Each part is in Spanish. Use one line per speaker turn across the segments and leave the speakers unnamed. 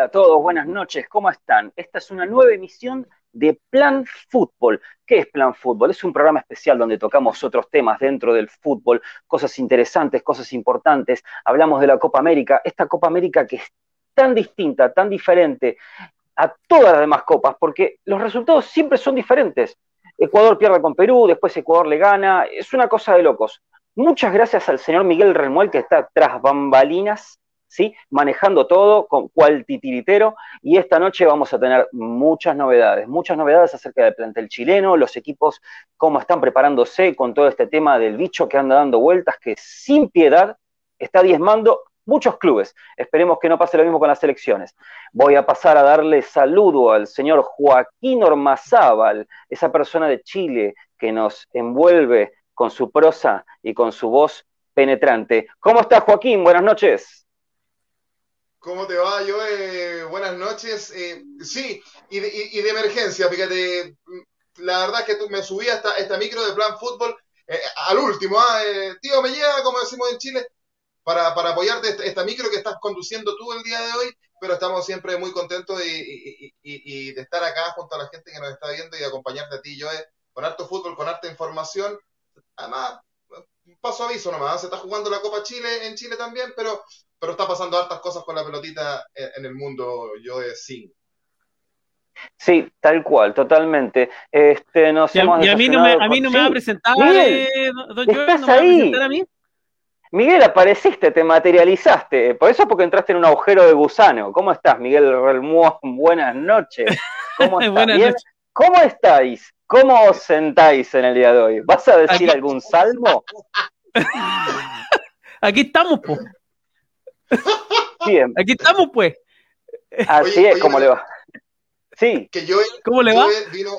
Hola a todos, buenas noches, ¿cómo están? Esta es una nueva emisión de Plan Fútbol. ¿Qué es Plan Fútbol? Es un programa especial donde tocamos otros temas dentro del fútbol, cosas interesantes, cosas importantes. Hablamos de la Copa América, esta Copa América que es tan distinta, tan diferente a todas las demás copas, porque los resultados siempre son diferentes. Ecuador pierde con Perú, después Ecuador le gana, es una cosa de locos. Muchas gracias al señor Miguel Remuel que está tras bambalinas ¿sí? manejando todo con cual titiritero y esta noche vamos a tener muchas novedades, muchas novedades acerca del plantel chileno, los equipos, cómo están preparándose con todo este tema del bicho que anda dando vueltas, que sin piedad está diezmando muchos clubes. Esperemos que no pase lo mismo con las elecciones. Voy a pasar a darle saludo al señor Joaquín Ormazábal, esa persona de Chile que nos envuelve con su prosa y con su voz penetrante. ¿Cómo está Joaquín? Buenas noches.
¿Cómo te va, Joe? Buenas noches. Eh, sí, y de, emergencia, fíjate, la verdad es que tú, me subí a esta, micro de plan fútbol eh, al último, ¿ah? Eh, tío, me llega, como decimos en Chile, para, apoyarte esta, micro que estás conduciendo tú el día de hoy, pero estamos siempre muy contentos y, de estar acá junto a la gente que nos está viendo y acompañarte a ti, Joe, con harto fútbol, con harta información. Además, paso aviso nomás, se está jugando la Copa Chile en Chile también, pero pero está pasando hartas cosas con la pelotita en, el mundo, yo de sí.
Sí, tal cual, totalmente. Este, nos
y, a, mí no me, a mí no me va a presentar,
Miguel, eh, ¿estás ahí? a, mí? Miguel, apareciste, te materializaste. Por eso porque entraste en un agujero de gusano. ¿Cómo estás, Miguel Buenas noches. ¿Cómo estás? Noches. ¿Cómo estáis? ¿Cómo os sentáis en el día de hoy? ¿Vas a decir algún salmo?
Aquí estamos, pues.
Bien.
Aquí estamos, pues.
Así es, ¿cómo le va? Sí.
Que yo,
¿Cómo le va?
Vino,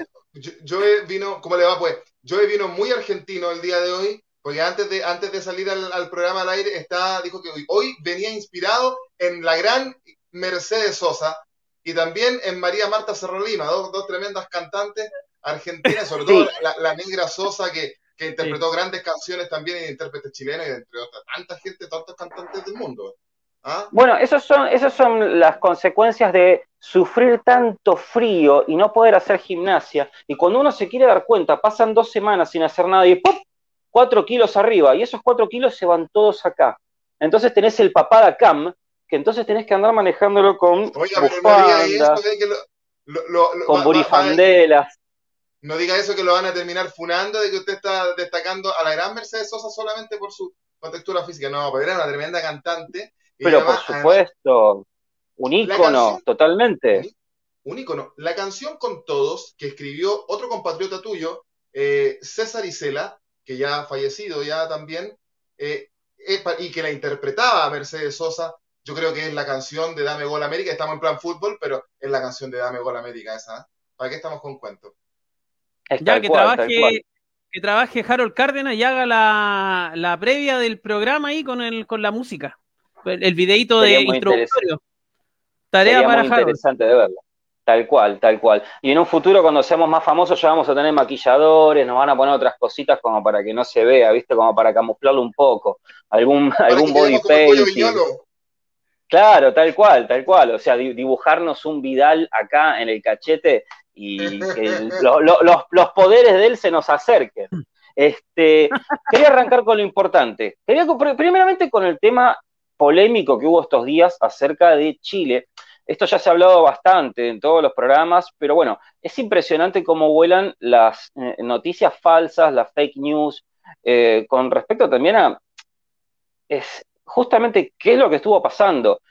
yo, vino, ¿cómo le va? Pues yo vino muy argentino el día de hoy, porque antes de, antes de salir al, programa al aire, está, dijo que hoy, hoy venía inspirado en la gran Mercedes Sosa y también en María Marta Cerro Lima, dos, dos tremendas cantantes argentinas, sobre todo la, negra Sosa que, que interpretó grandes canciones también en intérpretes chilenos y entre otras tanta gente, tantos cantantes del mundo.
¿Ah? Bueno, esas son, esas son las consecuencias de sufrir tanto frío y no poder hacer gimnasia. Y cuando uno se quiere dar cuenta, pasan dos semanas sin hacer nada y ¡pum! Cuatro kilos arriba. Y esos cuatro kilos se van todos acá. Entonces tenés el papada cam, que entonces tenés que andar manejándolo con con burifandelas.
No diga eso que lo van a terminar funando de que usted está destacando a la gran Mercedes Sosa solamente por su contextura física. No, pero era una tremenda cantante
pero por supuesto, un ícono, totalmente.
Un ícono. La canción con todos, que escribió otro compatriota tuyo, eh, César Isela, que ya ha fallecido ya también, eh, y que la interpretaba Mercedes Sosa, yo creo que es la canción de Dame Gol América, estamos en plan fútbol, pero es la canción de Dame Gol América esa. ¿Para qué estamos con cuentos?
Ya que trabaje, que trabaje Harold Cárdenas y haga la, la previa del programa ahí con, el, con la música el videito de introductorio.
Tarea para muy interesante de verlo. Tal cual, tal cual. Y en un futuro, cuando seamos más famosos, ya vamos a tener maquilladores, nos van a poner otras cositas como para que no se vea, ¿viste? Como para camuflarlo un poco. Algún, algún body painting. Claro, tal cual, tal cual. O sea, dibujarnos un Vidal acá en el cachete y que los, poderes de él se nos acerquen. Este, quería arrancar con lo importante. Quería, primeramente con el tema polémico que hubo estos días acerca de Chile. Esto ya se ha hablado bastante en todos los programas, pero bueno, es impresionante cómo vuelan las eh, noticias falsas, las fake news, eh, con respecto también a es justamente qué es lo que estuvo pasando.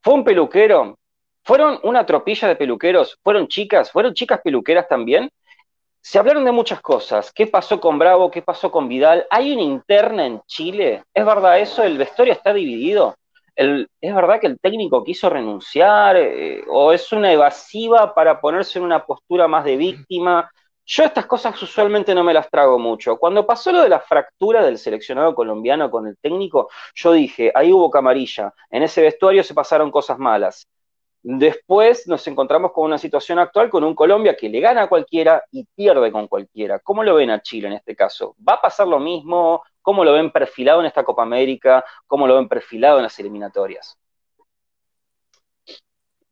Fue un peluquero, fueron una tropilla de peluqueros, fueron chicas, fueron chicas peluqueras también. Se hablaron de muchas cosas. ¿Qué pasó con Bravo? ¿Qué pasó con Vidal? ¿Hay una interna en Chile? ¿Es verdad eso? ¿El vestuario está dividido? ¿Es verdad que el técnico quiso renunciar? Eh, ¿O es una evasiva para ponerse en una postura más de víctima? Yo estas cosas usualmente no me las trago mucho. Cuando pasó lo de la fractura del seleccionado colombiano con el técnico, yo dije, ahí hubo camarilla. En ese vestuario se pasaron cosas malas. Después nos encontramos con una situación actual con un Colombia que le gana a cualquiera y pierde con cualquiera. ¿Cómo lo ven a Chile en este caso? ¿Va a pasar lo mismo? ¿Cómo lo ven perfilado en esta Copa América? ¿Cómo lo ven perfilado en las eliminatorias?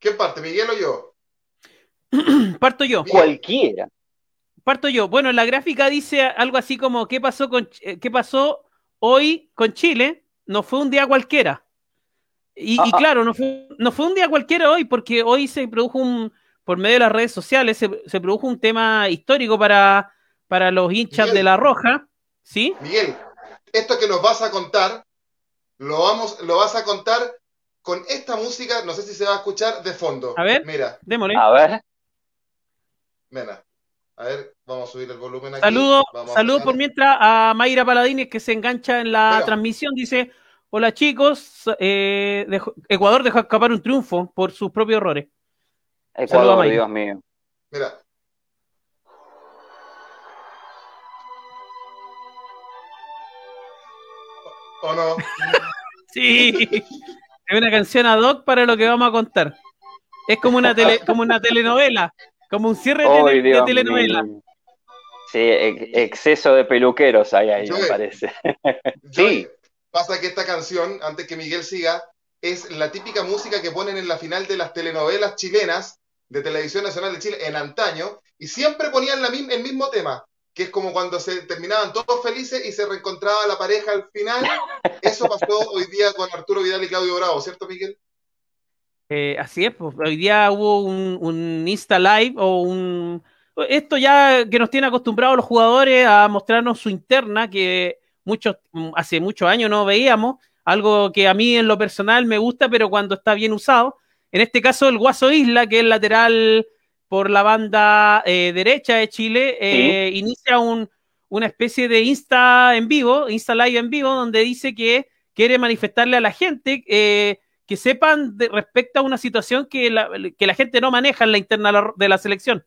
¿Quién parte, Miguel o yo?
Parto yo.
Cualquiera.
Parto yo. Bueno, la gráfica dice algo así como ¿qué pasó con eh, qué pasó hoy con Chile? No fue un día cualquiera. Y, ah, ah. claro, no fue, no fue un día cualquiera hoy, porque hoy se produjo un, por medio de las redes sociales, se, produjo un tema histórico para, para los hinchas de La Roja. ¿Sí?
Miguel, esto que nos vas a contar, lo, vamos, lo vas a contar con esta música, no sé si se va a escuchar de fondo.
A ver,
mira.
Démosle.
A ver.
Mira. A ver, vamos a subir el volumen aquí.
Saludo, saludo por mientras a Mayra Paladines que se engancha en la transmisión. Dice: Hola chicos, eh, Ecuador dejó escapar un triunfo por sus propios errores.
Ecuador, Dios mío.
Mira. ¿O no?
sí, es una canción ad hoc para lo que vamos a contar. Es como una, tele, como una telenovela, como un cierre de, telenovela.
Sí, exceso de peluqueros hay ahí, me parece.
sí. Pasa que esta canción, antes que Miguel siga, es la típica música que ponen en la final de las telenovelas chilenas de Televisión Nacional de Chile en antaño, y siempre ponían el mismo tema, que es como cuando se terminaban todos felices y se reencontraba la pareja al final. Eso pasó hoy día con Arturo Vidal y Claudio Bravo, ¿cierto, Miguel?
Eh, así es, pues, hoy día hubo un, un Insta Live o un... Esto ya que nos tiene acostumbrados los jugadores a mostrarnos su interna, que muchos, hace muchos años no veíamos, algo que a mí en lo personal me gusta, pero cuando está bien usado. En este caso, el Guaso Isla, que es lateral por la banda eh, derecha de Chile, eh, inicia un, una especie de Insta en vivo, Insta Live en vivo, donde dice que quiere manifestarle a la gente eh, que sepan de, respecto a una situación que la, que la, gente no maneja en la interna de la selección.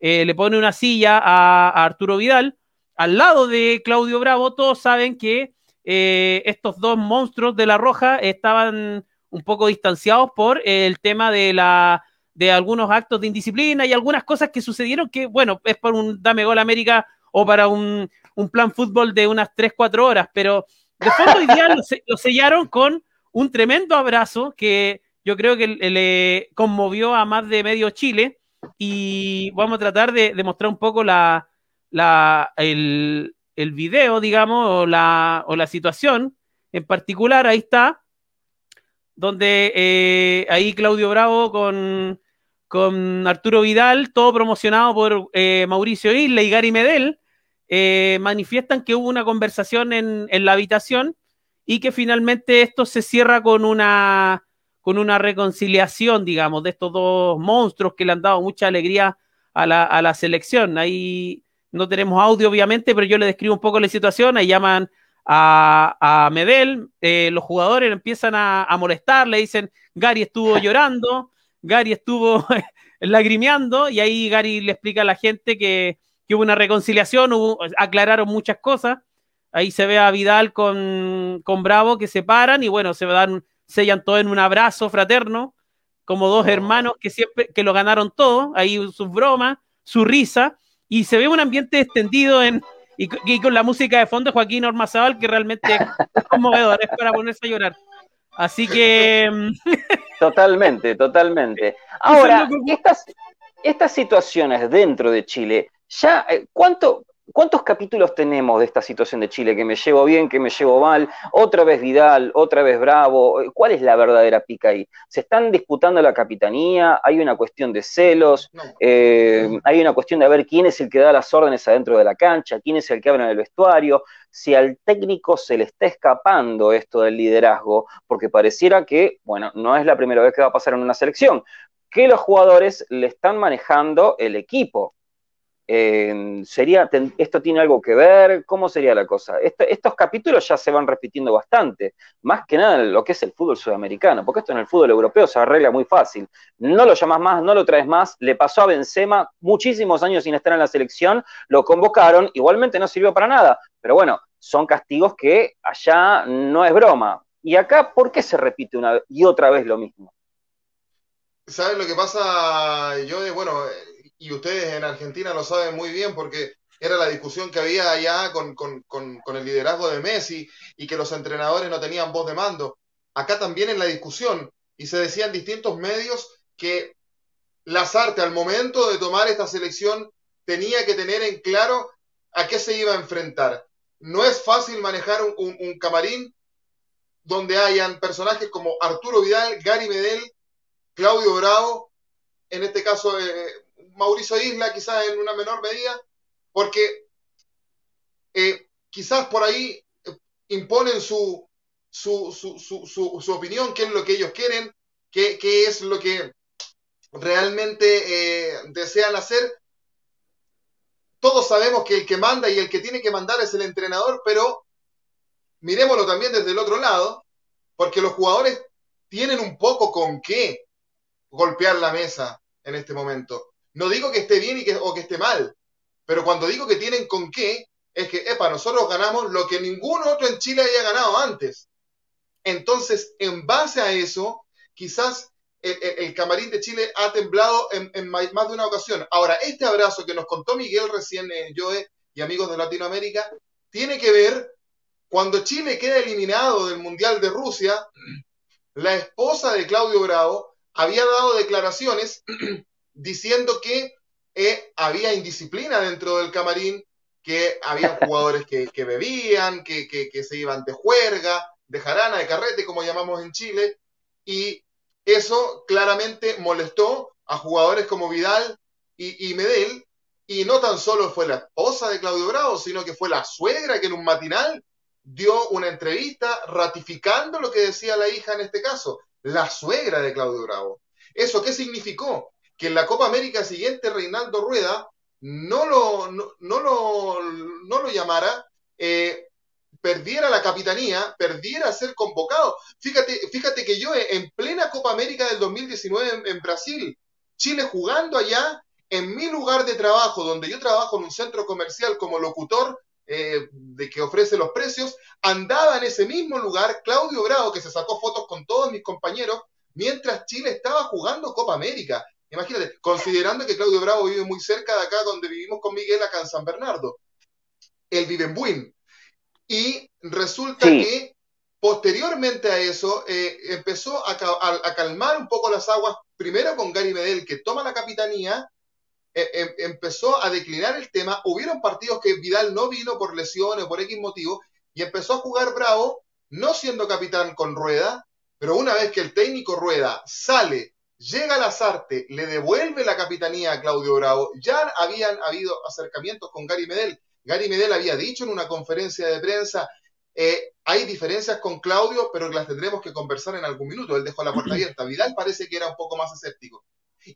le pone una silla a, a, Arturo Vidal al lado de Claudio Bravo. Todos saben que estos dos monstruos de la Roja estaban un poco distanciados por el tema de la de algunos actos de indisciplina y algunas cosas que sucedieron que, bueno, es por un Dame Gol América o para un, plan fútbol de unas 3, 4 horas, pero de fondo hoy día lo, sellaron con un tremendo abrazo que yo creo que le conmovió a más de medio Chile y vamos a tratar de, de mostrar un poco la, la, el, el video, digamos, o la, o la situación en particular, ahí está, donde eh, ahí Claudio Bravo con, con, Arturo Vidal, todo promocionado por eh, Mauricio Isla y Gary Medel, eh, manifiestan que hubo una conversación en, en, la habitación y que finalmente esto se cierra con una, con una reconciliación, digamos, de estos dos monstruos que le han dado mucha alegría a la, a la selección. Ahí no tenemos audio, obviamente, pero yo le describo un poco la situación. Ahí llaman a, Medel, eh, los jugadores empiezan a, molestar, le dicen, Gary estuvo llorando, Gary estuvo lagrimeando, y ahí Gary le explica a la gente que, hubo una reconciliación, aclararon muchas cosas. Ahí se ve a Vidal con, Bravo que se paran y bueno, se dan, sellan todo en un abrazo fraterno, como dos hermanos que siempre que lo ganaron todo, ahí sus bromas, su risa, y se ve un ambiente extendido en, y, con la música de fondo Joaquín Ormazabal, que realmente es conmovedor, es para ponerse a llorar. Así que. Mm,
totalmente, totalmente. Ahora, estas, estas situaciones dentro de Chile, ya, eh, ¿cuánto, ¿Cuántos capítulos tenemos de esta situación de Chile? Que me llevo bien, que me llevo mal, otra vez Vidal, otra vez Bravo. ¿Cuál es la verdadera pica ahí? ¿Se están disputando la capitanía? ¿Hay una cuestión de celos? Eh, ¿Hay una cuestión de ver quién es el que da las órdenes adentro de la cancha? ¿Quién es el que habla en el vestuario? Si al técnico se le está escapando esto del liderazgo, porque pareciera que, bueno, no es la primera vez que va a pasar en una selección, que los jugadores le están manejando el equipo sería, ¿Esto tiene algo que ver? ¿Cómo sería la cosa? estos capítulos ya se van repitiendo bastante, más que nada lo que es el fútbol sudamericano, porque esto en el fútbol europeo se arregla muy fácil. No lo llamas más, no lo traes más, le pasó a Benzema muchísimos años sin estar en la selección, lo convocaron, igualmente no sirvió para nada, pero bueno, son castigos que allá no es broma. Y acá, ¿por qué se repite una y otra vez lo mismo?
¿Sabes lo que pasa? Yo, bueno, y ustedes en Argentina lo saben muy bien porque era la discusión que había allá con, el liderazgo de Messi y que los entrenadores no tenían voz de mando. Acá también en la discusión, y se decía en distintos medios que Lazarte al momento de tomar esta selección tenía que tener en claro a qué se iba a enfrentar. No es fácil manejar un, camarín donde hayan personajes como Arturo Vidal, Gary Medel, Claudio Bravo, en este caso eh, Mauricio Isla, quizás en una menor medida, porque eh, quizás por ahí eh, imponen su, su, su, opinión, qué es lo que ellos quieren, qué, es lo que realmente desean hacer, todos sabemos que el que manda y el que tiene que mandar es el entrenador, pero miremoslo también desde el otro lado, porque los jugadores tienen un poco con qué golpear la mesa en este momento. No digo que esté bien y que, o que esté mal, pero cuando digo que tienen con qué, es que, epa, nosotros ganamos lo que ningún otro en Chile haya ganado antes. Entonces, en base a eso, quizás el, camarín de Chile ha temblado en, más de una ocasión. Ahora, este abrazo que nos contó Miguel recién, eh, Joe y amigos de Latinoamérica, tiene que ver cuando Chile queda eliminado del Mundial de Rusia, la esposa de Claudio Bravo había dado declaraciones diciendo que eh, había indisciplina dentro del camarín, que había jugadores que, bebían, que, que, se iban de juerga, de jarana, de carrete, como llamamos en Chile, y eso claramente molestó a jugadores como Vidal y, Medel, y no tan solo fue la esposa de Claudio Bravo, sino que fue la suegra que en un matinal dio una entrevista ratificando lo que decía la hija en este caso, la suegra de Claudio Bravo. ¿Eso qué significó? Que en la Copa América siguiente Reinaldo Rueda no lo, no, lo, no lo llamara eh, perdiera la capitanía, perdiera ser convocado. Fíjate, fíjate que yo en plena Copa América del 2019 en, Brasil, Chile jugando allá, en mi lugar de trabajo, donde yo trabajo en un centro comercial como locutor eh, de que ofrece los precios, andaba en ese mismo lugar Claudio Bravo, que se sacó fotos con todos mis compañeros, mientras Chile estaba jugando Copa América. Imagínate, considerando que Claudio Bravo vive muy cerca de acá donde vivimos con Miguel, acá en San Bernardo. Él vive en Buin. Y resulta que posteriormente a eso eh, empezó a, calmar un poco las aguas, primero con Gary Medel, que toma la capitanía, eh, em, empezó a declinar el tema. Hubieron partidos que Vidal no vino por lesiones, por X motivo, y empezó a jugar Bravo, no siendo capitán con Rueda, pero una vez que el técnico Rueda sale, llega a Lazarte, le devuelve la capitanía a Claudio Bravo, ya habían habido acercamientos con Gary Medel Gary Medel había dicho en una conferencia de prensa, eh, hay diferencias con Claudio, pero las tendremos que conversar en algún minuto. Él dejó la puerta abierta. Vidal parece que era un poco más escéptico.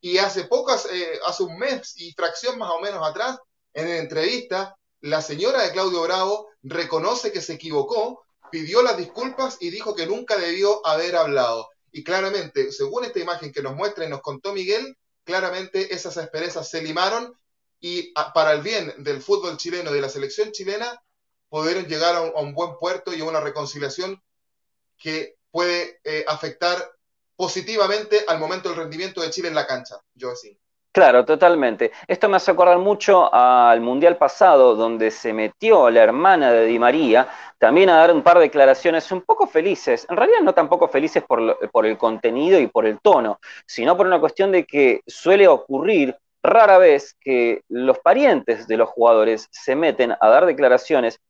Y hace pocas, eh, hace un mes y fracción más o menos atrás, en entrevista, la señora de Claudio Bravo reconoce que se equivocó, pidió las disculpas y dijo que nunca debió haber hablado. Y claramente, según esta imagen que nos muestra y nos contó Miguel, claramente esas asperezas se limaron y para el bien del fútbol chileno y de la selección chilena, pudieron llegar a un, buen puerto y a una reconciliación que puede eh, afectar positivamente al momento del rendimiento de Chile en la cancha, yo sí.
Claro, totalmente. Esto me hace acordar mucho al Mundial pasado, donde se metió la hermana de Di María también a dar un par de declaraciones un poco felices, en realidad no tampoco felices por, por el contenido y por el tono, sino por una cuestión de que suele ocurrir rara vez que los parientes de los jugadores se meten a dar declaraciones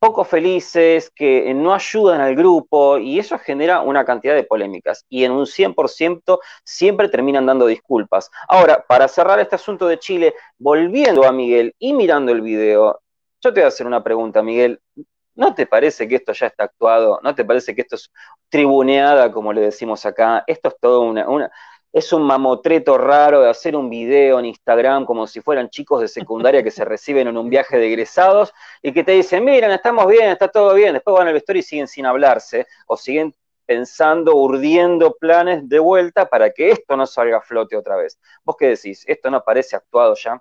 poco felices, que no ayudan al grupo, y eso genera una cantidad de polémicas. Y en un 100% siempre terminan dando disculpas. Ahora, para cerrar este asunto de Chile, volviendo a Miguel y mirando el video, yo te voy a hacer una pregunta, Miguel. ¿No te parece que esto ya está actuado? ¿No te parece que esto es tribuneada, como le decimos acá? Esto es todo una, una es un mamotreto raro de hacer un video en Instagram como si fueran chicos de secundaria que se reciben en un viaje de egresados y que te dicen, miren, estamos bien, está todo bien, después van al vestuario y siguen sin hablarse o siguen pensando, urdiendo planes de vuelta para que esto no salga a flote otra vez. ¿Vos qué decís? ¿Esto no parece actuado ya?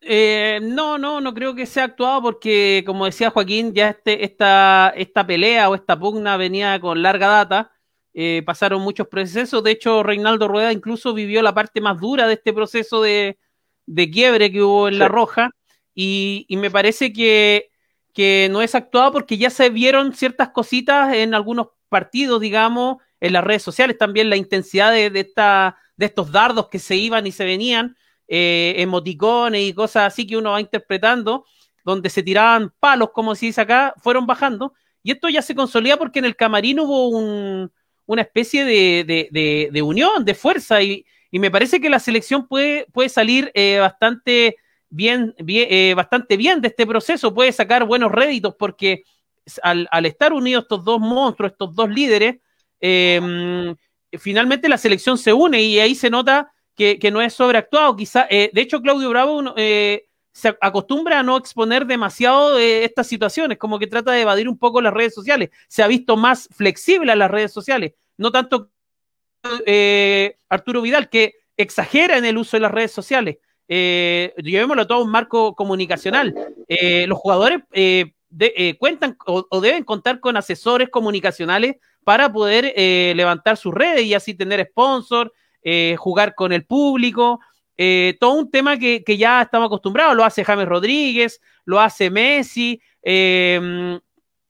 Eh, no, no, no creo que sea actuado porque, como decía Joaquín, ya este, esta, esta pelea o esta pugna venía con larga data eh, pasaron muchos procesos. De hecho, Reinaldo Rueda incluso vivió la parte más dura de este proceso de, quiebre que hubo en La Roja. Y, me parece que, no es actuado porque ya se vieron ciertas cositas en algunos partidos, digamos, en las redes sociales también la intensidad de, esta, de estos dardos que se iban y se venían, eh, emoticones y cosas así que uno va interpretando, donde se tiraban palos, como se dice acá, fueron bajando. Y esto ya se consolida porque en el camarín hubo una especie de, unión, de fuerza, y, me parece que la selección puede, puede salir eh, bastante bien, eh, bastante bien de este proceso, puede sacar buenos réditos porque al, estar unidos estos dos monstruos, estos dos líderes, em, finalmente la selección se une y ahí se nota que, no es sobreactuado. Quizá, eh, de hecho, Claudio Bravo eh, se acostumbra a no exponer demasiado estas situaciones, como que trata de evadir un poco las redes sociales. Se ha visto más flexible a las redes sociales, no tanto Arturo Vidal, que exagera en el uso de las redes sociales. llevémoslo todo un marco comunicacional. los jugadores eh, cuentan o, deben contar con asesores comunicacionales para poder eh, levantar sus redes y así tener sponsor, eh, jugar con el público. Todo un tema que, ya estamos acostumbrados, lo hace James Rodríguez, lo hace Messi, em,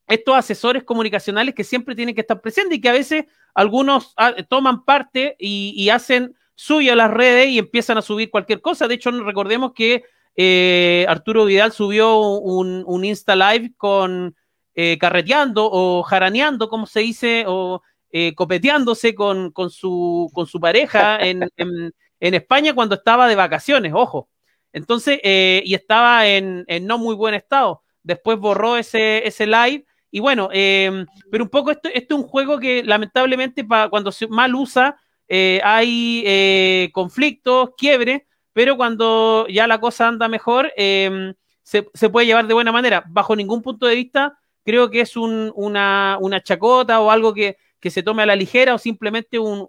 estos asesores comunicacionales que siempre tienen que estar presentes y que a veces algunos ah, toman parte y, hacen suya las redes y empiezan a subir cualquier cosa. De hecho, recordemos que eh, Arturo Vidal subió un, Insta Live con eh, carreteando o jaraneando, como se dice, o eh, copeteándose con, su, con su pareja en, España cuando estaba de vacaciones, ojo. Entonces, y estaba en, no muy buen estado. Después borró ese, ese live. Y bueno, pero un poco esto, esto, es un juego que lamentablemente cuando se mal usa hay conflictos, quiebres, pero cuando ya la cosa anda mejor, em, se, puede llevar de buena manera. Bajo ningún punto de vista, creo que es una, chacota o algo que, se tome a la ligera o simplemente un,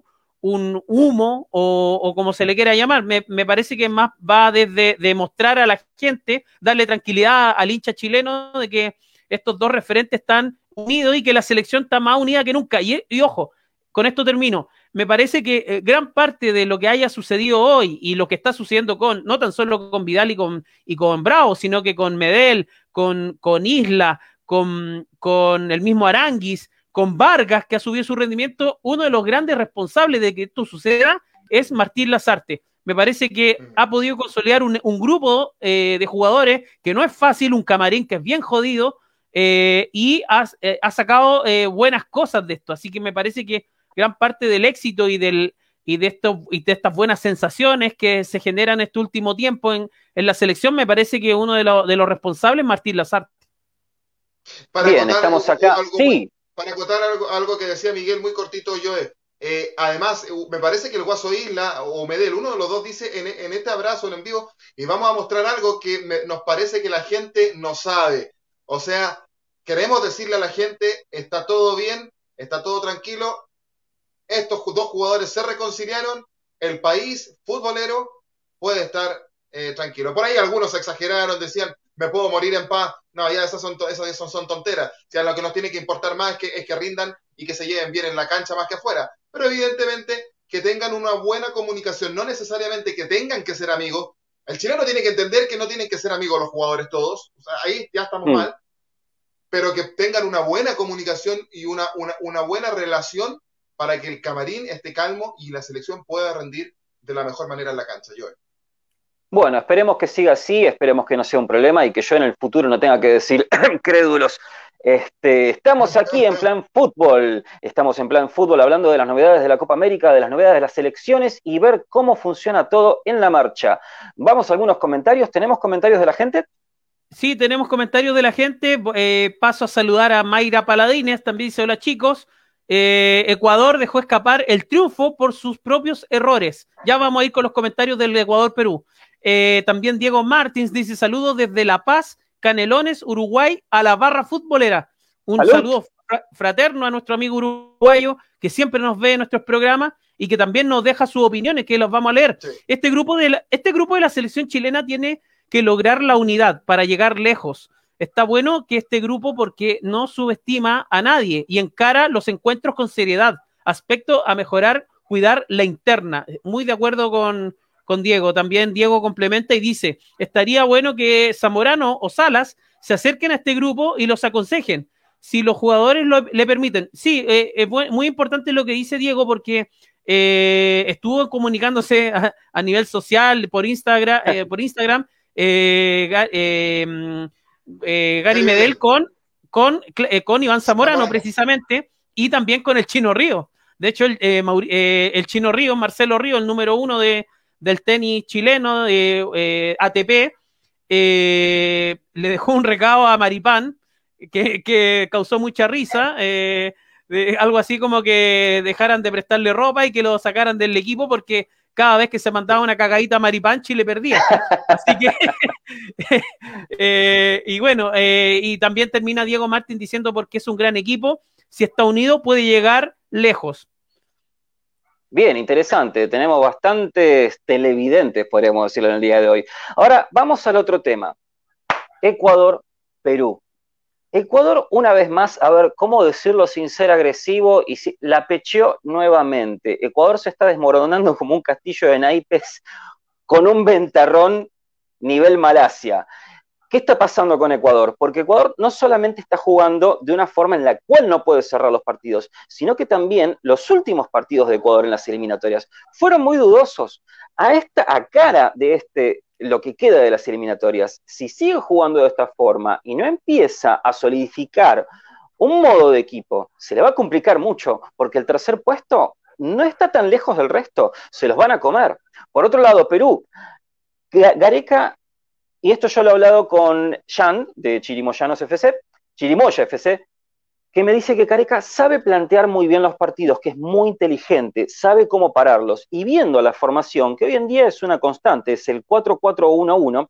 humo o, como se le quiera llamar. Me, parece que más va desde demostrar a la gente, darle tranquilidad al hincha chileno de que estos dos referentes están unidos y que la selección está más unida que nunca. y ojo, con esto termino me parece que eh, gran parte de lo que haya sucedido hoy y lo que está sucediendo con, no tan solo con Vidal y con, y con Bravo, sino que con Medel, con, con Isla, con, con el mismo Aranguis, con Vargas, que ha subido su rendimiento, uno de los grandes responsables de que esto suceda es Martín Lazarte. Me parece que ha podido consolidar un, grupo eh, de jugadores que no es fácil, un camarín que es bien jodido, eh, y ha, ha sacado buenas cosas de esto. Así que me parece que gran parte del éxito y del y de estos y de estas buenas sensaciones que se generan este último tiempo en, la selección, me parece que uno de, de los responsables es Martín Lazarte.
Bien, estamos acá. sí.
Para acotar algo, que decía Miguel muy cortito, yo eh, además, me parece que el Guaso Isla o Medel, uno de los dos dice en, este abrazo en vivo, y vamos a mostrar algo que nos parece que la gente no sabe. O sea, queremos decirle a la gente, está todo bien, está todo tranquilo, estos dos jugadores se reconciliaron, el país futbolero puede estar eh, tranquilo. Por ahí algunos exageraron, decían, me puedo morir en paz. No, ya esas son, esas son, son tonteras. O sea, lo que nos tiene que importar más es que, es que rindan y que se lleven bien en la cancha más que afuera. Pero evidentemente que tengan una buena comunicación, no necesariamente que tengan que ser amigos. El chileno tiene que entender que no tienen que ser amigos los jugadores todos. O sea, ahí ya estamos mm. mal. Pero que tengan una buena comunicación y una, una, una buena relación para que el camarín esté calmo y la selección pueda rendir de la mejor manera en la cancha, Joel.
Bueno, esperemos que siga así, esperemos que no sea un problema y que yo en el futuro no tenga que decir crédulos. Este, estamos aquí en plan fútbol, estamos en plan fútbol hablando de las novedades de la Copa América, de las novedades de las selecciones y ver cómo funciona todo en la marcha. Vamos a algunos comentarios, ¿tenemos comentarios de la gente?
Sí, tenemos comentarios de la gente. Eh, paso a saludar a Mayra Paladines, también dice hola chicos. Eh, Ecuador dejó escapar el triunfo por sus propios errores. Ya vamos a ir con los comentarios del Ecuador-Perú. Eh, también Diego Martins dice saludos desde La Paz, Canelones, Uruguay, a la barra futbolera. Un saludo fraterno a nuestro amigo uruguayo que siempre nos ve en nuestros programas y que también nos deja sus opiniones, que los vamos a leer. Este, grupo de este grupo de la selección chilena tiene que lograr la unidad para llegar lejos está bueno que este grupo, porque no subestima a nadie y encara los encuentros con seriedad, aspecto a mejorar, cuidar la interna. Muy de acuerdo con, con Diego. También Diego complementa y dice, estaría bueno que Zamorano o Salas se acerquen a este grupo y los aconsejen. si los jugadores le permiten. Sí, eh, es muy importante lo que dice Diego porque eh, estuvo comunicándose a, nivel social por Instagram, eh, por Instagram mm, Gary Medel con, con, con Iván Zamorano precisamente y también con el Chino Río. De hecho, el, el Chino Río, Marcelo Río, el número uno de, del tenis chileno, de ATP, le dejó un recado a Maripán que, causó mucha risa. Eh, algo así como que dejaran de prestarle ropa y que lo sacaran del equipo porque cada vez que se mandaba una cagadita a Maripanchi le perdía. Así que, eh, y bueno, eh, y también termina Diego Martín diciendo porque es un gran equipo, si está unido puede llegar lejos.
Bien, interesante. Tenemos bastantes televidentes, podríamos decirlo en el día de hoy. Ahora, vamos al otro tema. Ecuador, Perú. Ecuador, una vez más, a ver, ¿cómo decirlo sin ser agresivo? Y si, la pecheó nuevamente. Ecuador se está desmoronando como un castillo de naipes con un ventarrón nivel Malasia. ¿Qué está pasando con Ecuador? Porque Ecuador no solamente está jugando de una forma en la cual no puede cerrar los partidos, sino que también los últimos partidos de Ecuador en las eliminatorias fueron muy dudosos. A esta a cara de este lo que queda de las eliminatorias, si sigue jugando de esta forma y no empieza a solidificar un modo de equipo, se le va a complicar mucho, porque el tercer puesto no está tan lejos del resto, se los van a comer. Por otro lado, Perú, Gareca, y esto yo lo he hablado con Jan de Chirimoyanos FC, Chirimoya FC, que me dice que Careca sabe plantear muy bien los partidos, que es muy inteligente, sabe cómo pararlos, y viendo la formación, que hoy en día es una constante, es el 4-4-1-1,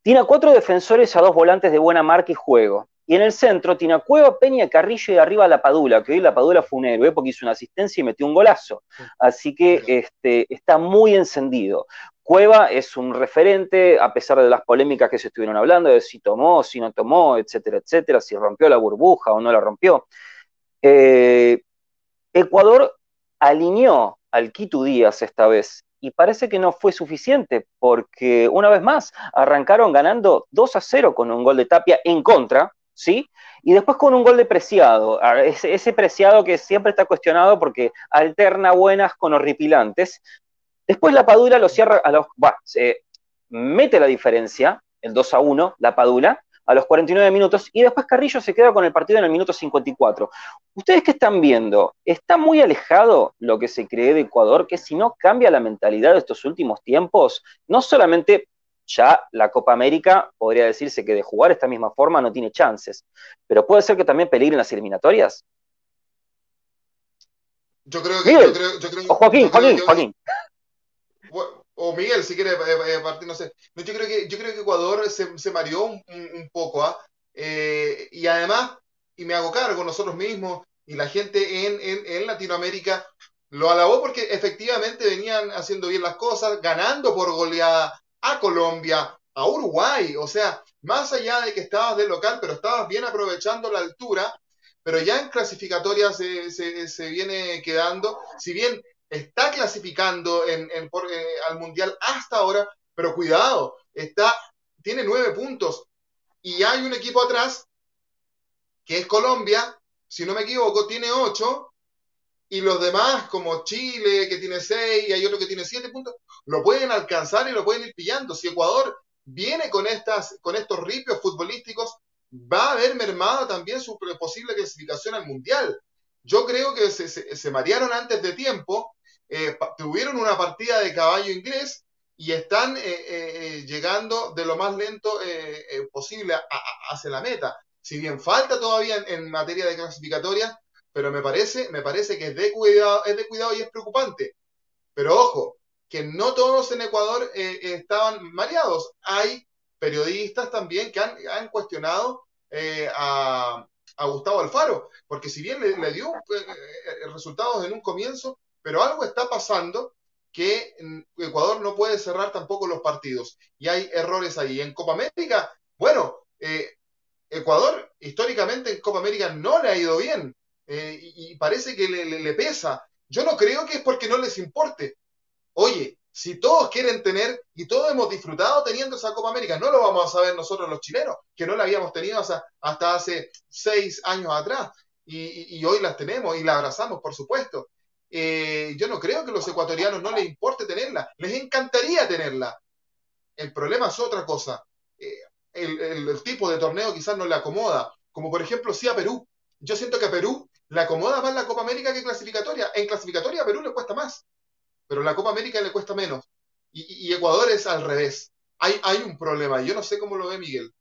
tiene a cuatro defensores a dos volantes de buena marca y juego. Y en el centro tiene a Cueva, Peña, Carrillo y arriba la Padula, que hoy la Padula fue un héroe porque hizo una asistencia y metió un golazo. Así que este, está muy encendido. Cueva es un referente, a pesar de las polémicas que se estuvieron hablando, de si tomó, si no tomó, etcétera, etcétera, si rompió la burbuja o no la rompió. Eh, Ecuador alineó al Quito Díaz esta vez y parece que no fue suficiente porque una vez más arrancaron ganando 2 a 0 con un gol de Tapia en contra, ¿sí? Y después con un gol de Preciado, ese, ese Preciado que siempre está cuestionado porque alterna buenas con horripilantes, Después la Padula lo cierra a los. se mete la diferencia, el 2 a 1, la Padula, a los 49 minutos, y después Carrillo se queda con el partido en el minuto 54. ¿Ustedes qué están viendo? ¿Está muy alejado lo que se cree de Ecuador? Que si no cambia la mentalidad de estos últimos tiempos, no solamente ya la Copa América podría decirse que de jugar esta misma forma no tiene chances, pero puede ser que también peligre en las eliminatorias.
Yo creo que. Yo creo, yo creo,
Joaquín, Joaquín, Joaquín
o Miguel, si quiere eh, eh, partir, no sé. yo creo que, yo creo que Ecuador se, se mareó un, poco, ¿ah? ¿eh? y además, y me hago cargo nosotros mismos, y la gente en, en, en, Latinoamérica lo alabó porque efectivamente venían haciendo bien las cosas, ganando por goleada a Colombia, a Uruguay, o sea, más allá de que estabas de local, pero estabas bien aprovechando la altura, pero ya en clasificatoria se, se, se viene quedando, si bien está clasificando en, eh, al Mundial hasta ahora, pero cuidado, está, tiene nueve puntos y hay un equipo atrás que es Colombia, si no me equivoco, tiene ocho y los demás, como Chile, que tiene seis, y hay otro que tiene siete puntos, lo pueden alcanzar y lo pueden ir pillando. Si Ecuador viene con, estas, con estos ripios futbolísticos, va a haber mermado también su posible clasificación al Mundial. Yo creo que se, se marearon antes de tiempo eh, tuvieron una partida de caballo inglés y están eh, eh, llegando de lo más lento posible hacia la meta. Si bien falta todavía en, materia de clasificatoria, pero me parece, me parece que es de cuidado, es de cuidado y es preocupante. Pero ojo, que no todos en Ecuador estaban mareados. Hay periodistas también que han, cuestionado a, Gustavo Alfaro, porque si bien le dio resultados en un comienzo, pero algo está pasando que Ecuador no puede cerrar tampoco los partidos y hay errores ahí. En Copa América, bueno, eh, Ecuador históricamente en Copa América no le ha ido bien eh, y, parece que le, pesa. Yo no creo que es porque no les importe. Oye, Si todos quieren tener, y todos hemos disfrutado teniendo esa Copa América, no lo vamos a saber nosotros los chilenos, que no la habíamos tenido hasta, hace seis años atrás, y, hoy las tenemos y la abrazamos, por supuesto. Eh, yo no creo que a los ecuatorianos no les importe tenerla, les encantaría tenerla. El problema es otra cosa. Eh, el, tipo de torneo quizás no le acomoda, como por ejemplo sí a Perú. Yo siento que a Perú le acomoda más la Copa América que clasificatoria. En clasificatoria a Perú le cuesta más, pero la Copa América le cuesta menos. Y, Ecuador es al revés. Hay, hay un problema. Yo no sé cómo lo ve Miguel.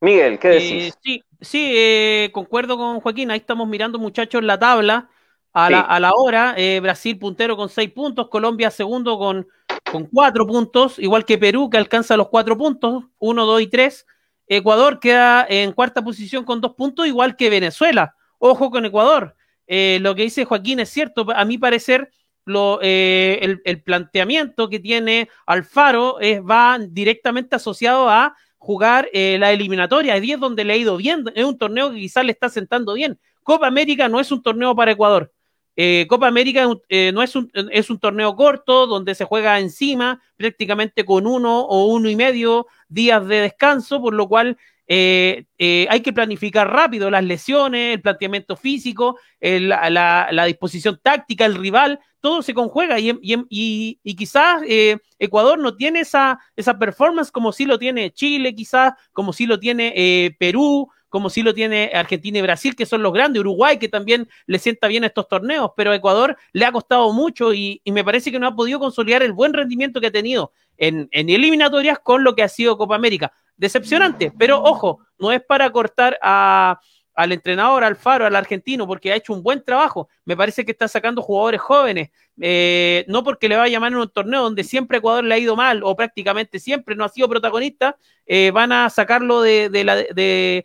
Miguel, ¿qué decís?
Eh, sí, sí eh, concuerdo con Joaquín. Ahí estamos mirando, muchachos, la tabla. A, la, a la hora, eh, Brasil puntero con seis puntos, Colombia segundo con, con cuatro puntos, igual que Perú, que alcanza los cuatro puntos, uno, dos y tres. Ecuador queda en cuarta posición con dos puntos, igual que Venezuela. Ojo con Ecuador. lo que dice Joaquín es cierto. A mi parecer, lo, el, el, planteamiento que tiene Alfaro es, va directamente asociado a jugar eh, la eliminatoria. Es donde le ha ido bien. Es un torneo que quizás le está sentando bien. Copa América no es un torneo para Ecuador. Eh, Copa América eh, no es un, es un torneo corto donde se juega encima, prácticamente con uno o uno y medio días de descanso, por lo cual hay que planificar rápido las lesiones, el planteamiento físico, la, disposición táctica, el rival todo se conjuega y, y, y quizás eh, Ecuador no tiene esa, esa performance como sí lo tiene Chile, quizás, como sí lo tiene eh, Perú, como sí lo tiene Argentina y Brasil, que son los grandes, Uruguay, que también le sienta bien estos torneos, pero a Ecuador le ha costado mucho y, me parece que no ha podido consolidar el buen rendimiento que ha tenido en, eliminatorias con lo que ha sido Copa América. Decepcionante, pero ojo, no es para cortar a, al entrenador Alfaro, al argentino, porque ha hecho un buen trabajo. Me parece que está sacando jugadores jóvenes, eh, no porque le va a llamar en un torneo donde siempre Ecuador le ha ido mal o prácticamente siempre no ha sido protagonista, eh, van a sacarlo de, de,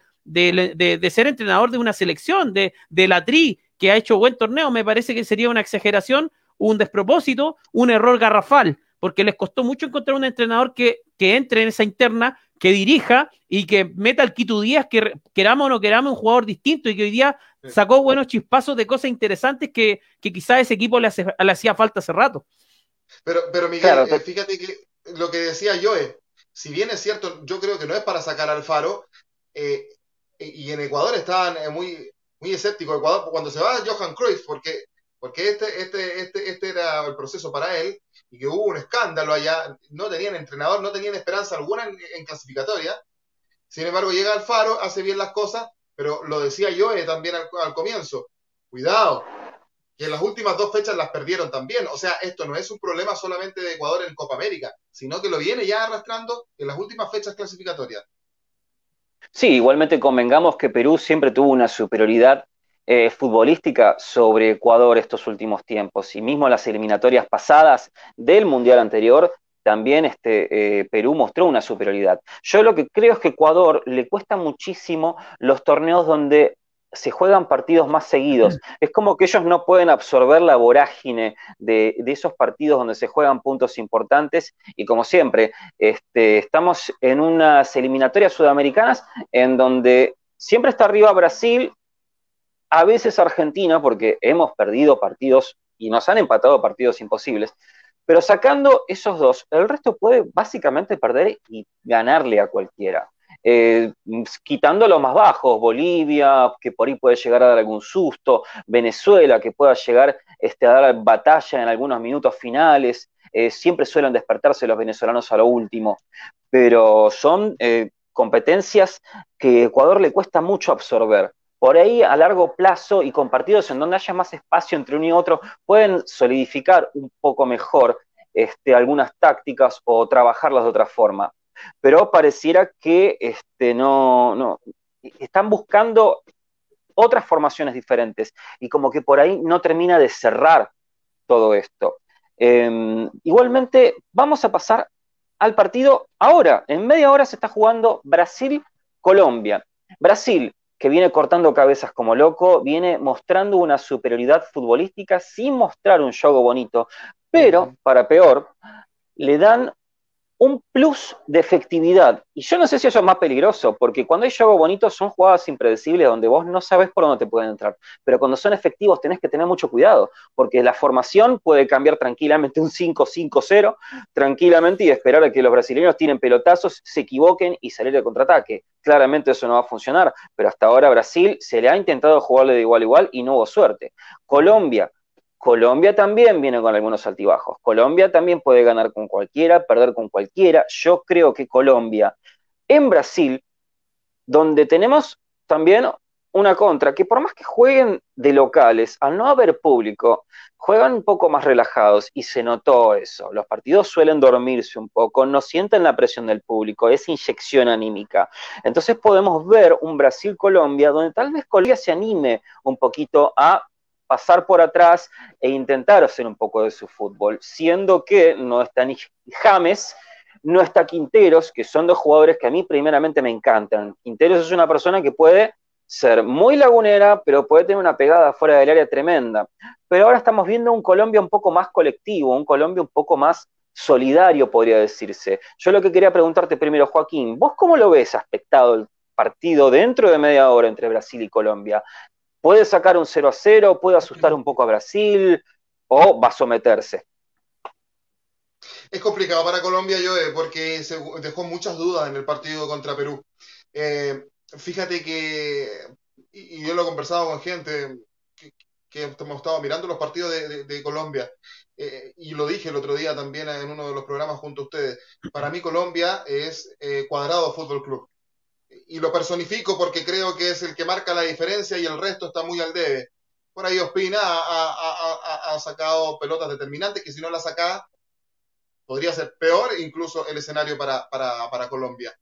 ser entrenador de una selección, de, de la TRI, que ha hecho buen torneo. Me parece que sería una exageración, un despropósito, un error garrafal, porque les costó mucho encontrar un entrenador que, que entre en esa interna que dirija y que meta al Quito Díaz, que queramos o no queramos, un jugador distinto y que hoy día sacó buenos chispazos de cosas interesantes que, que quizás ese equipo le, hacía falta hace rato.
Pero, pero Miguel, eh, fíjate que lo que decía yo es, si bien es cierto, yo creo que no es para sacar al Faro, eh, y en Ecuador estaban eh, muy, muy escépticos, Ecuador, cuando se va Johan Cruyff, porque, porque este, este, este, este era el proceso para él, y que hubo un escándalo allá, no tenían entrenador, no tenían esperanza alguna en, clasificatoria. Sin embargo, llega Alfaro, hace bien las cosas, pero lo decía yo eh, también al, comienzo, cuidado, que en las últimas dos fechas las perdieron también. O sea, esto no es un problema solamente de Ecuador en Copa América, sino que lo viene ya arrastrando en las últimas fechas clasificatorias.
Sí, igualmente convengamos que Perú siempre tuvo una superioridad eh, futbolística sobre Ecuador estos últimos tiempos. Y mismo las eliminatorias pasadas del Mundial anterior, también este, eh, Perú mostró una superioridad. Yo lo que creo es que Ecuador le cuesta muchísimo los torneos donde se juegan partidos más seguidos. Es como que ellos no pueden absorber la vorágine de, esos partidos donde se juegan puntos importantes y como siempre, este, estamos en unas eliminatorias sudamericanas en donde siempre está arriba Brasil a veces Argentina, porque hemos perdido partidos y nos han empatado partidos imposibles, pero sacando esos dos, el resto puede básicamente perder y ganarle a cualquiera. Eh, quitando los más bajos, Bolivia, que por ahí puede llegar a dar algún susto, Venezuela, que pueda llegar este, a dar batalla en algunos minutos finales, eh, siempre suelen despertarse los venezolanos a lo último, pero son eh, competencias que Ecuador le cuesta mucho absorber por ahí a largo plazo y con partidos en donde haya más espacio entre uno y otro, pueden solidificar un poco mejor este, algunas tácticas o trabajarlas de otra forma. Pero pareciera que este, no, no, están buscando otras formaciones diferentes y como que por ahí no termina de cerrar todo esto. Em, igualmente, vamos a pasar al partido ahora. En media hora se está jugando Brasil-Colombia. Brasil, que viene cortando cabezas como loco, viene mostrando una superioridad futbolística sin mostrar un juego bonito, pero, para peor, le dan un plus de efectividad. Y yo no sé si eso es más peligroso, porque cuando hay juego bonito son jugadas impredecibles donde vos no sabes por dónde te pueden entrar. Pero cuando son efectivos tenés que tener mucho cuidado, porque la formación puede cambiar tranquilamente un 5-5-0, tranquilamente y esperar a que los brasileños tiren pelotazos, se equivoquen y salir de contraataque. Claramente eso no va a funcionar, pero hasta ahora Brasil se le ha intentado jugarle de igual a igual y no hubo suerte. Colombia Colombia también viene con algunos altibajos. Colombia también puede ganar con cualquiera, perder con cualquiera. Yo creo que Colombia, en Brasil, donde tenemos también una contra, que por más que jueguen de locales, al no haber público, juegan un poco más relajados y se notó eso. Los partidos suelen dormirse un poco, no sienten la presión del público, es inyección anímica. Entonces podemos ver un Brasil-Colombia donde tal vez Colombia se anime un poquito a pasar por atrás e intentar hacer un poco de su fútbol, siendo que no está ni James, no está Quinteros, que son dos jugadores que a mí primeramente me encantan. Quinteros es una persona que puede ser muy lagunera, pero puede tener una pegada fuera del área tremenda. Pero ahora estamos viendo un Colombia un poco más colectivo, un Colombia un poco más solidario, podría decirse. Yo lo que quería preguntarte primero, Joaquín, ¿vos cómo lo ves aspectado el partido dentro de media hora entre Brasil y Colombia? Puede sacar un 0 a 0, puede asustar un poco a Brasil o va a someterse.
Es complicado para Colombia, yo, porque se dejó muchas dudas en el partido contra Perú. Eh, fíjate que, y, yo lo he conversado con gente que, hemos estado mirando los partidos de, Colombia, eh, y lo dije el otro día también en uno de los programas junto a ustedes, para mí Colombia es eh, Cuadrado Fútbol Club y lo personifico porque creo que es el que marca la diferencia y el resto está muy al debe. Por ahí Ospina ha, sacado pelotas determinantes que si no la saca podría ser peor incluso el escenario para, Colombia.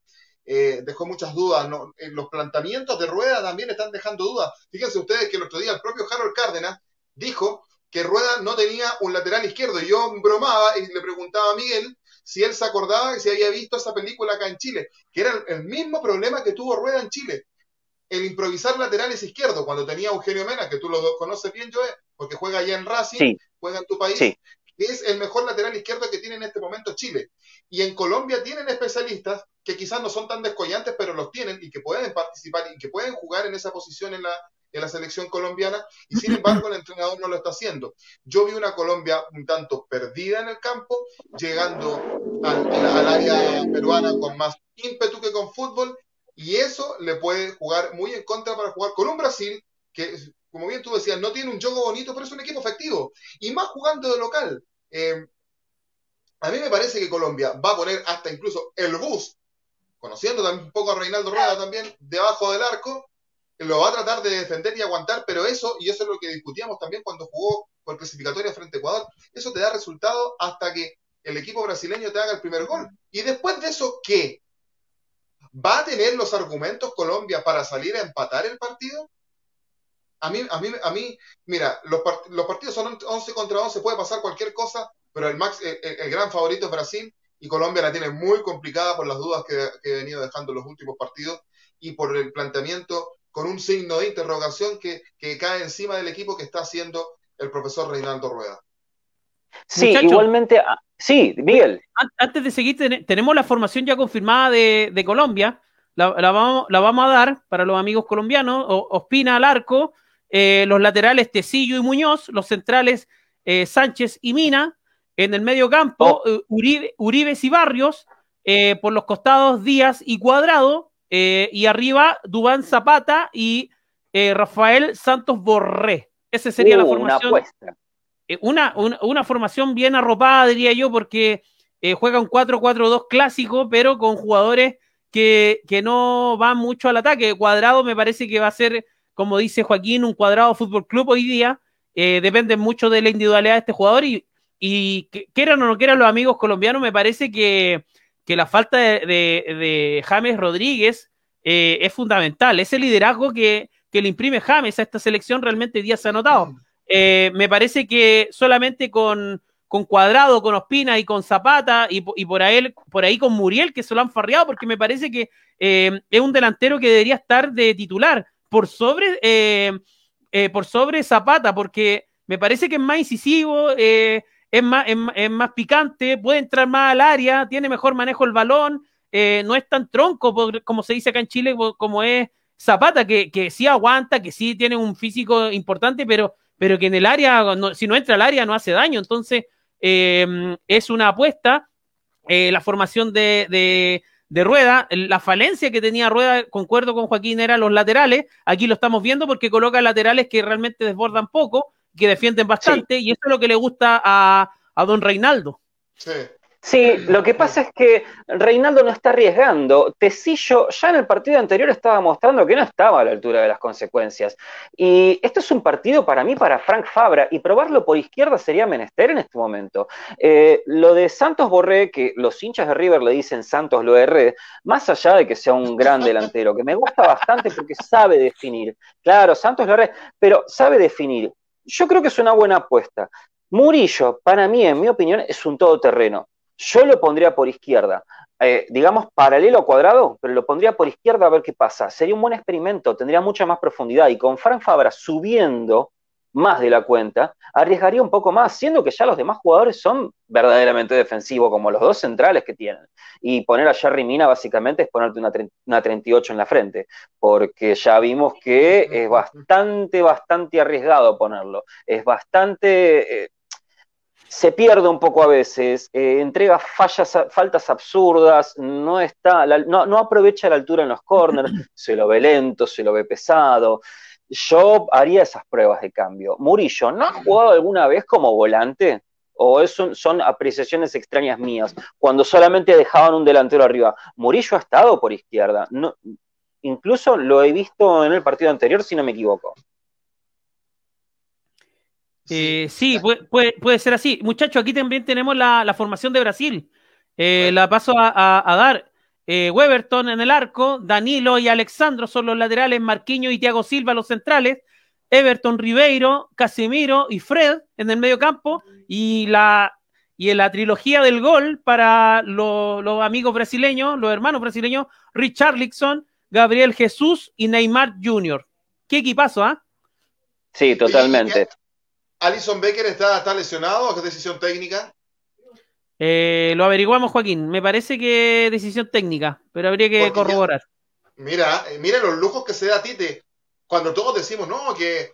Eh, dejó muchas dudas. los planteamientos de Rueda también están dejando dudas. Fíjense ustedes que el otro día el propio Harold Cárdenas dijo que Rueda no tenía un lateral izquierdo. Yo bromaba y le preguntaba a Miguel si él se acordaba y si había visto esa película acá en Chile, que era el mismo problema que tuvo Rueda en Chile. El improvisar laterales izquierdos, cuando tenía Eugenio Mena, que tú lo conoces bien, Joe, porque juega allá en Racing, juega en tu país, es el mejor lateral izquierdo que tiene en este momento Chile. Y en Colombia tienen especialistas que quizás no son tan descollantes, pero los tienen y que pueden participar y que pueden jugar en esa posición en la, en la selección colombiana y sin embargo el entrenador no lo está haciendo. Yo vi una Colombia un tanto perdida en el campo, llegando al, área peruana con más ímpetu que con fútbol y eso le puede jugar muy en contra para jugar con un Brasil que, como bien tú decías, no tiene un juego bonito, pero es un equipo efectivo y más jugando de local. Eh, a mí me parece que Colombia va a poner hasta incluso el bus, conociendo también un poco a Reinaldo Rueda también, debajo del arco, lo va a tratar de defender y aguantar, pero eso, y eso es lo que discutíamos también cuando jugó por clasificatoria frente a Ecuador, eso te da resultado hasta que el equipo brasileño te haga el primer gol. Y después de eso, ¿qué? ¿Va a tener los argumentos Colombia para salir a empatar el partido? A mí, a mí, a mí mira, los, partidos son 11 contra 11, puede pasar cualquier cosa, pero el, max, el, gran favorito es Brasil y Colombia la tiene muy complicada por las dudas que, que he venido dejando en los últimos partidos y por el planteamiento con un signo de interrogación que, cae encima del equipo que está haciendo el profesor Reinaldo Rueda.
Sí, igualmente. Ah, sí, Miguel.
Antes de seguir, tenemos la formación ya confirmada de, Colombia. La, vamos, a dar para los amigos colombianos. Ospina al arco, eh, los laterales Tecillo y Muñoz, los centrales eh, Sánchez y Mina. En el medio campo, oh. eh, Uribe, Uribes y Barrios. por los costados Díaz y Cuadrado. Eh, y arriba, Dubán Zapata y eh, Rafael Santos Borré. Esa sería la uh, formación. Eh, una, una, formación bien arropada, diría yo, porque juega un 4-4-2 clásico, pero con jugadores que, no van mucho al ataque. Cuadrado me parece que va a ser, como dice Joaquín, un cuadrado fútbol club hoy día. depende mucho de la individualidad de este jugador y, y quieran o no quieran los amigos colombianos, me parece que que la falta de, James Rodríguez eh, es fundamental. Ese liderazgo que, le imprime James a esta selección realmente día se ha notado. Eh, me parece que solamente con, Cuadrado, con Ospina y con Zapata y, por, ahí, por ahí con Muriel, que se lo han farreado, porque me parece que eh, es un delantero que debería estar de titular por sobre, por sobre Zapata, porque me parece que es más incisivo, es es más, es, más picante, puede entrar más al área, tiene mejor manejo el balón, eh, no es tan tronco como se dice acá en Chile, como es Zapata, que, que sí aguanta, que sí tiene un físico importante, pero, pero que en el área, si no entra al área, no hace daño. Entonces, eh, es una apuesta. Eh, la formación de, de, de, Rueda, la falencia que tenía Rueda, concuerdo con Joaquín, era los laterales. Aquí lo estamos viendo porque coloca laterales que realmente desbordan poco, que defienden bastante, y eso es lo que le gusta a, a don Reinaldo.
Sí. Sí, lo que pasa es que Reinaldo no está arriesgando. Tecillo ya en el partido anterior estaba mostrando que no estaba a la altura de las consecuencias. Y esto es un partido para mí, para Frank Fabra, y probarlo por izquierda sería menester en este momento. Eh, lo de Santos Borré, que los hinchas de River le dicen Santos lo erré, más allá de que sea un gran delantero, que me gusta bastante porque sabe definir. Claro, Santos lo erré, pero sabe definir. Yo creo que es una buena apuesta. Murillo, para mí, en mi opinión, es un todoterreno yo lo pondría por izquierda, eh, digamos paralelo a cuadrado, pero lo pondría por izquierda a ver qué pasa. Sería un buen experimento, tendría mucha más profundidad y con Frank Fabra subiendo más de la cuenta, arriesgaría un poco más, siendo que ya los demás jugadores son verdaderamente defensivos, como los dos centrales que tienen. Y poner a Jerry Mina básicamente es ponerte una, una 38 en la frente, porque ya vimos que es bastante, bastante arriesgado ponerlo. Es bastante... Eh, se pierde un poco a veces, eh, entrega fallas, faltas absurdas, no, está, no, aprovecha la altura en los corners, se lo ve lento, se lo ve pesado. Yo haría esas pruebas de cambio. Murillo, ¿no ha jugado alguna vez como volante? ¿O son apreciaciones extrañas mías? Cuando solamente dejaban un delantero arriba. Murillo ha estado por izquierda. No, incluso lo he visto en el partido anterior, si no me equivoco.
Eh, sí, puede, puede, ser así. Muchachos, aquí también tenemos la, formación de Brasil. Eh, la paso a, dar. Eh, Weberton en el arco, Danilo y Alexandro son los laterales, Marquinho y Thiago Silva los centrales, Everton Ribeiro, Casemiro y Fred en el medio campo y la y en la trilogía del gol para los amigos brasileños, los hermanos brasileños, Richarlison, Gabriel Jesús y Neymar Jr. ¿Qué equipazo, ah?
Sí, totalmente.
¿Alison Becker está, está lesionado o qué decisión técnica?
Eh, lo averiguamos, Joaquín. Me parece que decisión técnica, pero habría que corroborar.
mira, eh, mira los lujos que se da a Tite. Cuando todos decimos, no, que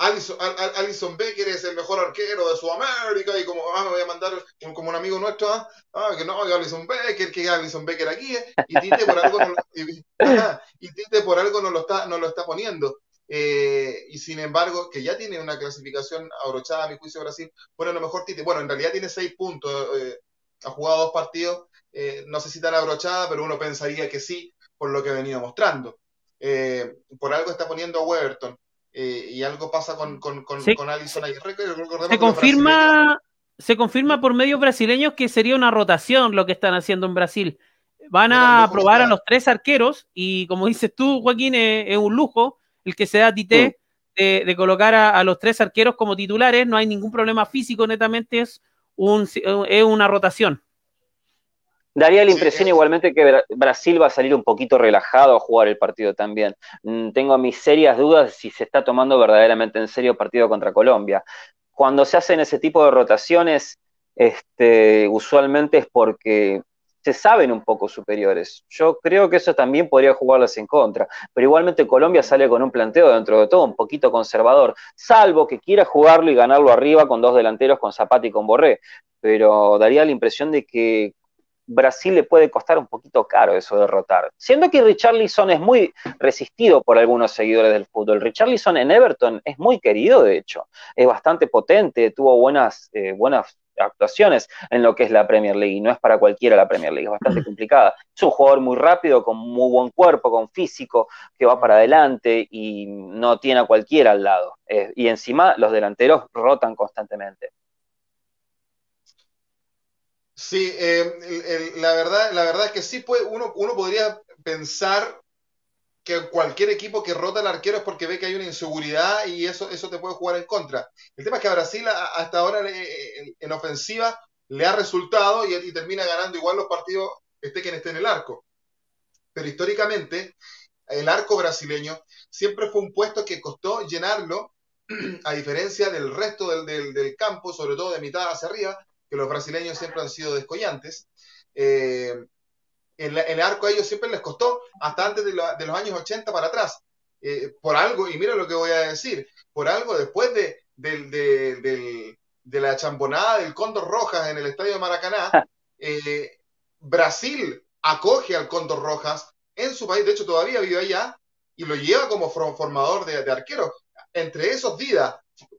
Alison, Becker es el mejor arquero de Sudamérica y como ah, me voy a mandar como un amigo nuestro, ah, ah que no, que Alison Becker, que Alison Becker aquí, eh, y Tite por algo no, y, Tite por algo no lo está, no lo está poniendo. Eh, y sin embargo, que ya tiene una clasificación abrochada, a mi juicio, Brasil, bueno, a lo mejor tiene, bueno, en realidad tiene seis puntos, eh, ha jugado dos partidos, eh, no sé si tan abrochada, pero uno pensaría que sí, por lo que ha venido mostrando. por algo está poniendo a Weberton, y algo pasa con, con, con, Allison
Se confirma, se confirma por medios brasileños que sería una rotación lo que están haciendo en Brasil. Van a probar a los tres arqueros, y como dices tú, Joaquín, es un lujo el que se da a Tite de, colocar a, los tres arqueros como titulares, no hay ningún problema físico, netamente es, un, es una rotación.
Daría la impresión igualmente que Brasil va a salir un poquito relajado a jugar el partido también. Mm, tengo mis serias dudas de si se está tomando verdaderamente en serio el partido contra Colombia. Cuando se hacen ese tipo de rotaciones, este, usualmente es porque se saben un poco superiores. Yo creo que eso también podría jugarlas en contra, pero igualmente Colombia sale con un planteo dentro de todo un poquito conservador, salvo que quiera jugarlo y ganarlo arriba con dos delanteros, con Zapata y con Borré, pero daría la impresión de que Brasil le puede costar un poquito caro eso de derrotar. Siendo que Richarlison es muy resistido por algunos seguidores del fútbol. Richarlison en Everton es muy querido, de hecho. Es bastante potente, tuvo buenas, eh, buenas actuaciones en lo que es la Premier League. Y no es para cualquiera la Premier League, es bastante complicada. Es un jugador muy rápido, con muy buen cuerpo, con físico, que va para adelante y no tiene a cualquiera al lado. Eh, y encima los delanteros rotan constantemente.
Sí, eh, la, verdad, la verdad es que sí, puede, uno, uno podría pensar que cualquier equipo que rota al arquero es porque ve que hay una inseguridad y eso, eso te puede jugar en contra. El tema es que a Brasil hasta ahora en, ofensiva le ha resultado y, termina ganando igual los partidos esté quien esté en el arco. Pero históricamente el arco brasileño siempre fue un puesto que costó llenarlo a diferencia del resto del, campo, sobre todo de mitad hacia arriba, que los brasileños siempre han sido descollantes, eh, el arco a ellos siempre les costó, hasta antes de, los años 80 para atrás. Eh, por algo, y mira lo que voy a decir, por algo después de, de la chambonada del Cóndor Rojas en el estadio de Maracaná, eh, Brasil acoge al Cóndor Rojas en su país, de hecho todavía vive allá, y lo lleva como formador de, de arqueros. Entre esos días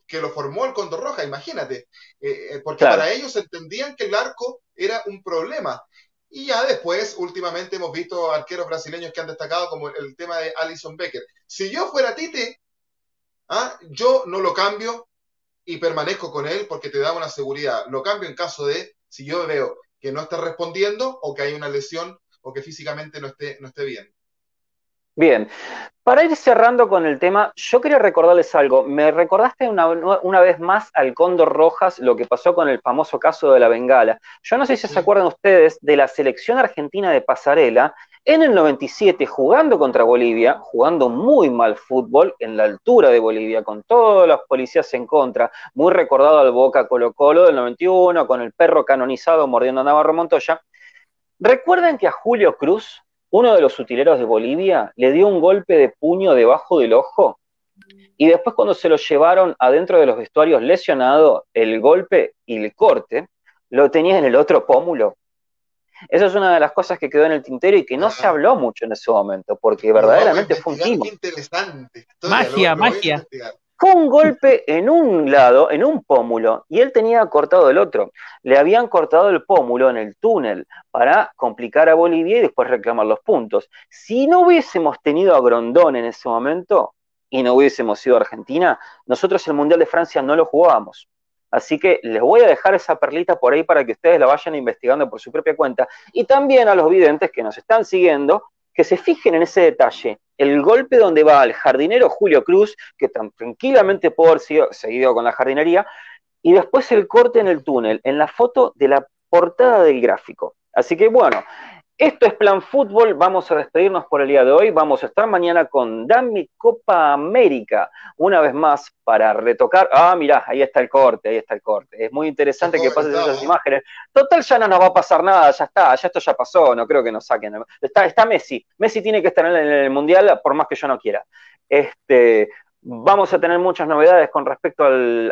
que lo formó el Cóndor Rojas, imagínate, eh, eh, porque para ellos entendían que el arco era un problema. Y ya después, últimamente hemos visto arqueros brasileños que han destacado, como el, tema de Alison Becker. Si yo fuera Tite, ¿ah? yo no lo cambio y permanezco con él porque te da una seguridad. Lo cambio en caso de si yo veo que no está respondiendo o que hay una lesión o que físicamente no esté, no esté bien.
Bien, para ir cerrando con el tema, yo quería recordarles algo. Me recordaste una, una, vez más al Cóndor Rojas lo que pasó con el famoso caso de la Bengala. Yo no sé si se acuerdan ustedes de la selección argentina de pasarela en el 97 jugando contra Bolivia, jugando muy mal fútbol en la altura de Bolivia, con todos los policías en contra, muy recordado al Boca Colo Colo del 91, con el perro canonizado mordiendo a Navarro Montoya. Recuerden que a Julio Cruz uno de los utileros de Bolivia le dio un golpe de puño debajo del ojo y después cuando se lo llevaron adentro de los vestuarios lesionado, el golpe y el corte lo tenía en el otro pómulo. Esa es una de las cosas que quedó en el tintero y que no se habló mucho en ese momento, porque verdaderamente fue un timo.
Magia, magia.
Fue un golpe en un lado, en un pómulo, y él tenía cortado el otro. Le habían cortado el pómulo en el túnel para complicar a Bolivia y después reclamar los puntos. Si no hubiésemos tenido a Grondón en ese momento y no hubiésemos sido Argentina, nosotros el Mundial de Francia no lo jugábamos. Así que les voy a dejar esa perlita por ahí para que ustedes la vayan investigando por su propia cuenta. Y también a los videntes que nos están siguiendo, que se fijen en ese detalle el golpe donde va al jardinero Julio Cruz, que tan tranquilamente pudo haber sido, seguido con la jardinería, y después el corte en el túnel, en la foto de la portada del gráfico. Así que bueno, esto es Plan Fútbol, vamos a despedirnos por el día de hoy, vamos a estar mañana con Dami Copa América, una vez más para retocar, ah, mirá, ahí está el corte, ahí está el corte, es muy interesante que pasen esas imágenes, total ya no nos va a pasar nada, ya está, ya esto ya pasó, no creo que nos saquen, está, está Messi, Messi tiene que estar en el Mundial por más que yo no quiera, este, Vamos a tener muchas novedades con respecto al,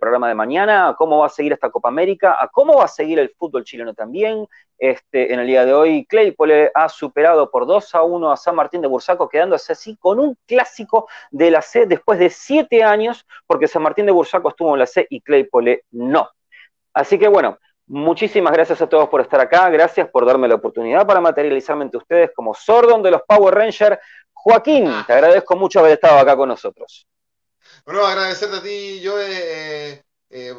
programa de mañana, a cómo va a seguir esta Copa América, a cómo va a seguir el fútbol chileno también. Este, en el día de hoy, Claypole ha superado por 2 a 1 a San Martín de Bursaco, quedándose así con un clásico de la C después de siete años, porque San Martín de Bursaco estuvo en la C y Claypole no. Así que bueno, Muchísimas gracias a todos por estar acá, gracias por darme la oportunidad para materializarme ante ustedes como Sordon de los Power Rangers, Joaquín, ah. te agradezco mucho haber estado acá con nosotros.
Bueno, agradecerte a ti, yo eh, eh,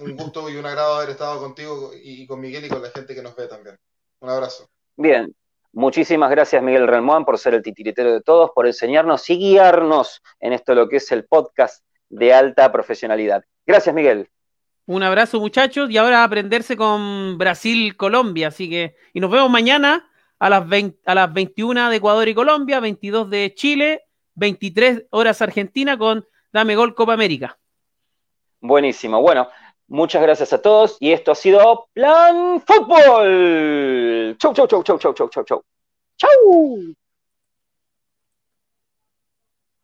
un gusto y un agrado haber estado contigo y con Miguel y con la gente que nos ve también. Un abrazo.
Bien, muchísimas gracias Miguel Relmuán por ser el titiritero de todos, por enseñarnos y guiarnos en esto lo que es el podcast de alta profesionalidad. Gracias Miguel.
Un abrazo muchachos y ahora aprenderse con Brasil-Colombia, así que y nos vemos mañana a las, a las 21 de Ecuador y Colombia, 22 de Chile, 23 horas Argentina con Dame Gol Copa América.
Buenísimo. Bueno, muchas gracias a todos y esto ha sido Plan Fútbol. Chau, chau, chau, chau, chau, chau, chau, chau. Chau.